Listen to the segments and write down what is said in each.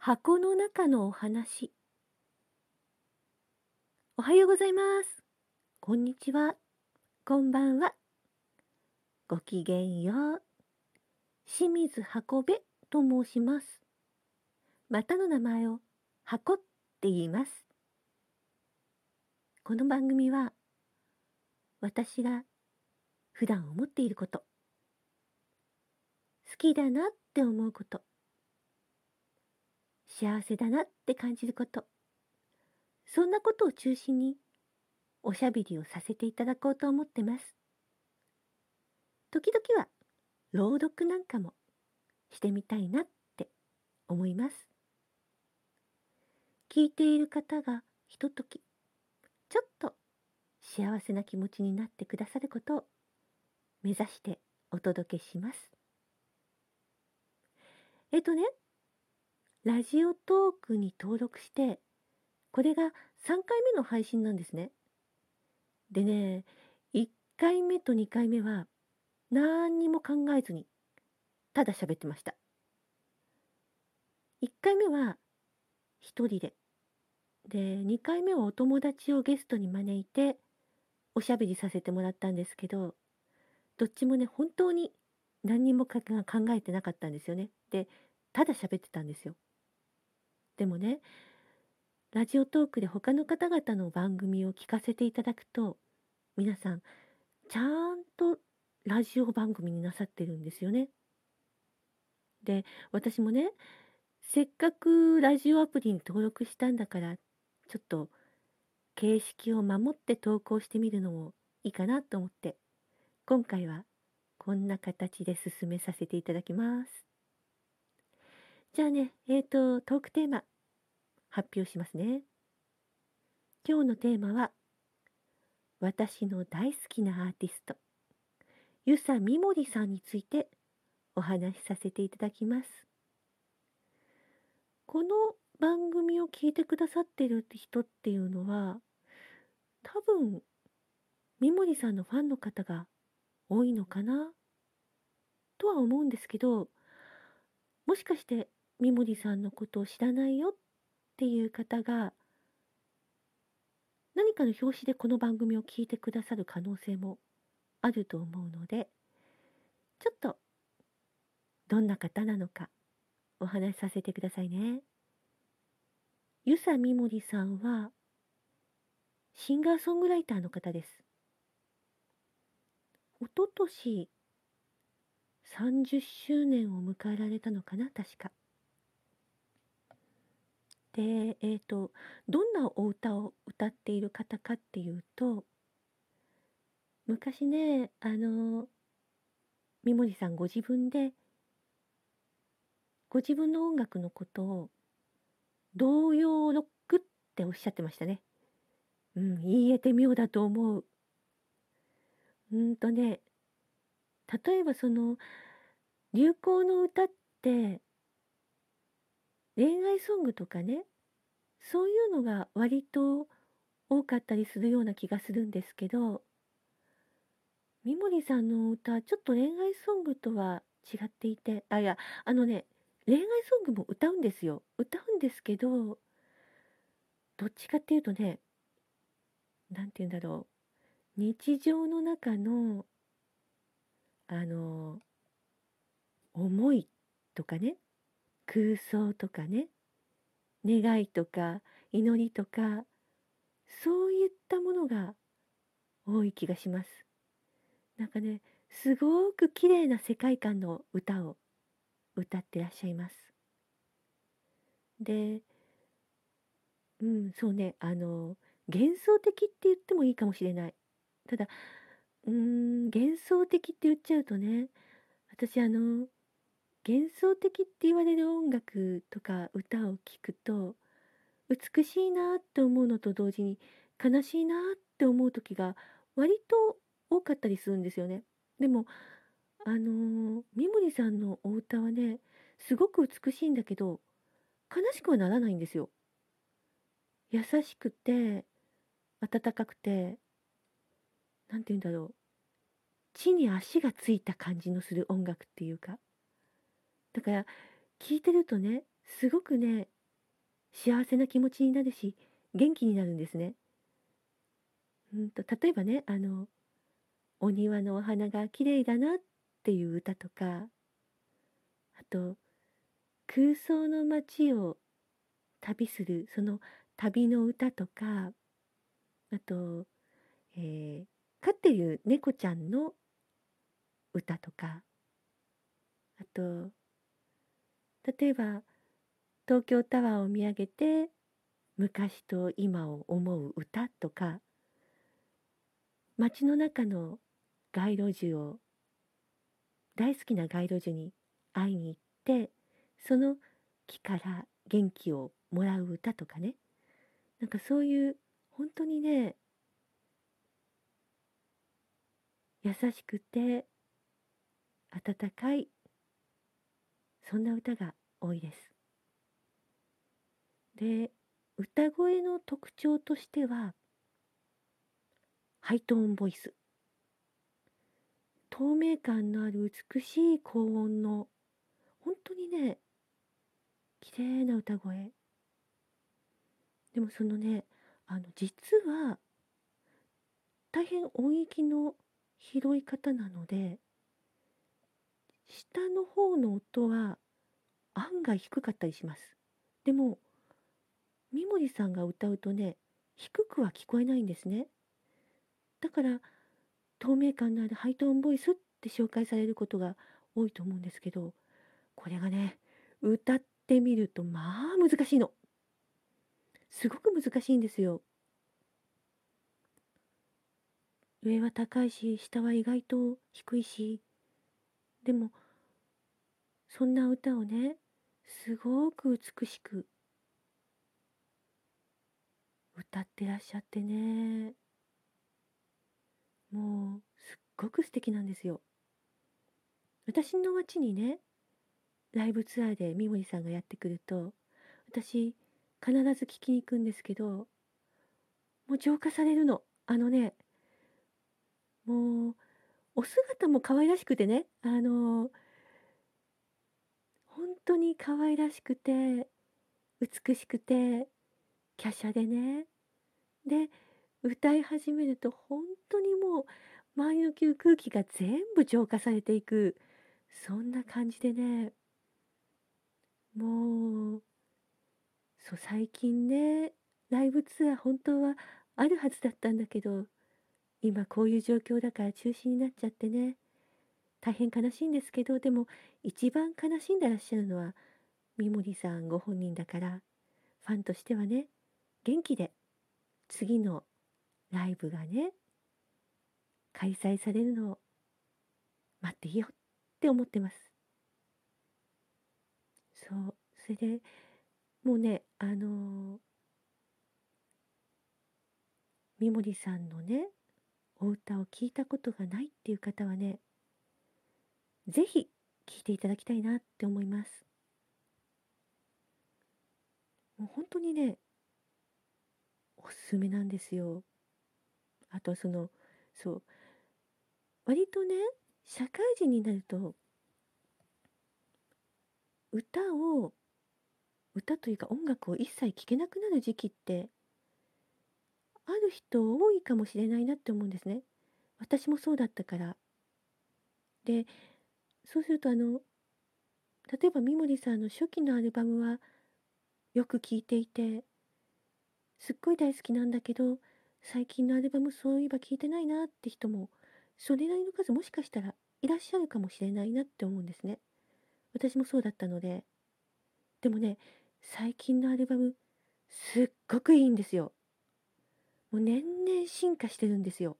箱の中のお話。おはようございます。こんにちは。こんばんは。ごきげんよう。清水箱部と申します。またの名前を箱って言います。この番組は私が普段思っていること、好きだなって思うこと、幸せだなって感じること、そんなことを中心におしゃべりをさせていただこうと思ってます。時々は朗読なんかもしてみたいなって思います。聞いている方がひととき、ちょっと幸せな気持ちになってくださることを目指してお届けします。えっとね、ラジオトークに登録して、これが3回目の配信なんですね。でね、1回目と2回目は何にも考えずに、ただ喋ってました。1回目は一人で。で、2回目はお友達をゲストに招いて、おしゃべりさせてもらったんですけど、どっちもね、本当に何にも考えてなかったんですよね。で、ただ喋ってたんですよ。でもね、ラジオトークで他の方々の番組を聞かせていただくと、皆さん、ちゃんとラジオ番組になさってるんですよね。で、私もね、せっかくラジオアプリに登録したんだから、ちょっと形式を守って投稿してみるのもいいかなと思って、今回はこんな形で進めさせていただきます。じゃあね、えーと、トークテーマ発表しますね。今日のテーマは、私の大好きなアーティスト、ゆさみもりさんについてお話しさせていただきます。この番組を聞いてくださってる人っていうのは、多分、みもりさんのファンの方が多いのかなとは思うんですけど、もしかしてみもりさんのことを知らないよっていう方が、何かの表紙でこの番組を聞いてくださる可能性もあると思うので、ちょっとどんな方なのかお話しさせてくださいね。ゆさみもりさんはシンガーソングライターの方です。おととし30周年を迎えられたのかな、確か。で、えっ、と、どんなお歌を歌っている方かっていうと、昔ね、あの、みもりさんご自分で、ご自分の音楽のことを、童謡ロックっておっしゃってましたね。うん、言えて妙だと思う。うんとね、例えばその、流行の歌って、恋愛ソングとかね、そういうのが割と多かったりするような気がするんですけど、三森さんの歌、ちょっと恋愛ソングとは違っていて、あ、いや、あのね、恋愛ソングも歌うんですよ。歌うんですけど、どっちかっていうとね、なんて言うんだろう。日常の中の、あの、思いとかね、空想とかね、願いとか祈りとか、そういったものが多い気がします。なんかね、すごく綺麗な世界観の歌を歌ってらっしゃいます。で、うん、そうね、あの、幻想的って言ってもいいかもしれない。ただ、うーん、幻想的って言っちゃうとね、私あの、幻想的って言われる音楽とか歌を聴くと、美しいなって思うのと同時に悲しいなって思う時が割と多かったりするんですよね。でも、あの、三森さんのお歌はね、すごく美しいんだけど、悲しくはならないんですよ。優しくて、温かくて、なんて言うんだろう。地に足がついた感じのする音楽っていうか。だから、聴いてるとね、すごくね、幸せな気持ちになるし、元気になるんですね。うんと、例えばね、あの、お庭のお花が綺麗だなっていう歌とか、あと、空想の街を旅する、その旅の歌とか、あと、えー飼っている猫ちゃんの歌とか、あと、例えば、東京タワーを見上げて、昔と今を思う歌とか、街の中の街路樹を、大好きな街路樹に会いに行って、その木から元気をもらう歌とかね。なんかそういう、本当にね、優しくて温かいそんな歌が多いです。で歌声の特徴としてはハイトーンボイス透明感のある美しい高音の本当にね綺麗な歌声でもそのねあの実は大変音域の広い方なので下の方の音は案外低かったりします。でも三森さんが歌うとね低くは聞こえないんですね。だから透明感のあるハイトーンボイスって紹介されることが多いと思うんですけどこれがね歌ってみるとまあ難しいの。すごく難しいんですよ。上は高いし下は意外と低いしでもそんな歌をねすごく美しく歌ってらっしゃってね。もうすっごく素敵なんですよ。私の町にねライブツアーで三森さんがやってくると私必ず聞きに行くんですけどもう浄化されるの。あのねもうお姿も可愛らしくてねあの本当に可愛らしくて美しくて華奢でね。で歌い始めると本当にもう周りの空気が全部浄化されていくそんな感じでね。もうそう最近ねライブツアー本当はあるはずだったんだけど今こういう状況だから中止になっちゃってね。大変悲しいんですけどでも一番悲しんでらっしゃるのは三森さんご本人だからファンとしてはね元気で次のライブがね開催されるのを待っていいよって思ってます。そう。それでもうねあのー、三森さんのねお歌を聞いたことがないっていう方はね、ぜひ聴いていただきたいなって思います。もう本当にね、おすすめなんですよ。あとその、そう、割とね、社会人になると、歌を、歌というか音楽を一切聴けなくなる時期ってある人多いかもしれないなって思うんですね。私もそうだったから。で、そうするとあの、例えば三森さんの初期のアルバムはよく聴いていて、すっごい大好きなんだけど、最近のアルバムそういえば聴いてないなって人も、それなりの数もしかしたらいらっしゃるかもしれないなって思うんですね。私もそうだったので。でもね、最近のアルバム、すっごくいいんですよ。もう年々進化してるんですよ。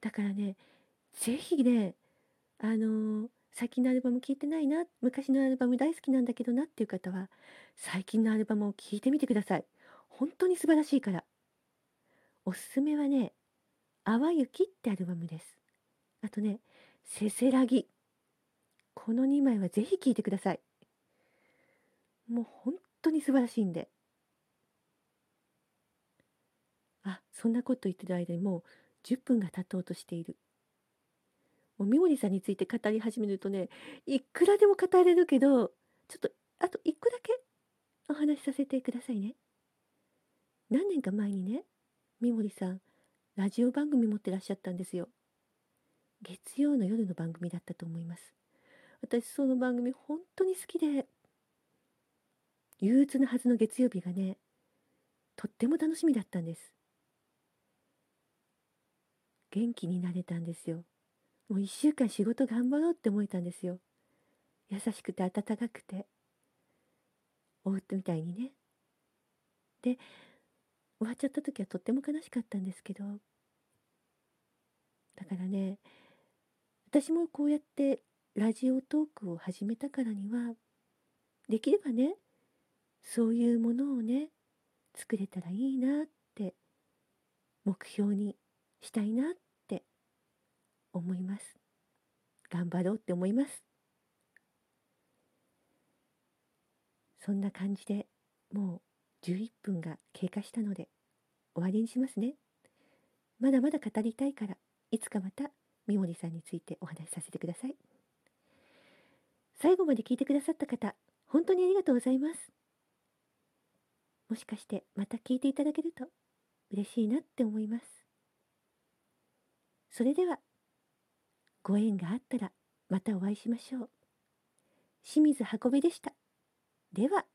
だからね、ぜひね、あのー、最近のアルバム聴いてないな、昔のアルバム大好きなんだけどなっていう方は、最近のアルバムを聴いてみてください。本当に素晴らしいから。おすすめはね、淡雪ってアルバムです。あとね、せせらぎ。この2枚はぜひ聴いてください。もう本当に素晴らしいんで。あ、そんなこと言ってる間にもう10分が経とうとしている。もう三森さんについて語り始めるとね、いくらでも語れるけど、ちょっとあと1個だけお話しさせてくださいね。何年か前にね、三森さん、ラジオ番組持ってらっしゃったんですよ。月曜の夜の番組だったと思います。私その番組本当に好きで、憂鬱なはずの月曜日がね、とっても楽しみだったんです。元気になれたんですよ。もう一週間仕事頑張ろうって思えたんですよ。優しくて温かくて。お夫みたいにね。で、終わっちゃった時はとっても悲しかったんですけど、だからね、私もこうやってラジオトークを始めたからには、できればね、そういうものをね、作れたらいいなって目標にしたいなって思います。頑張ろうって思います。そんな感じでもう11分が経過したので終わりにしますね。まだまだ語りたいからいつかまた三森さんについてお話しさせてください。最後まで聞いてくださった方、本当にありがとうございます。もしかしてまた聞いていただけると嬉しいなって思います。それでは、ご縁があったらまたお会いしましょう。清水運べでした。では。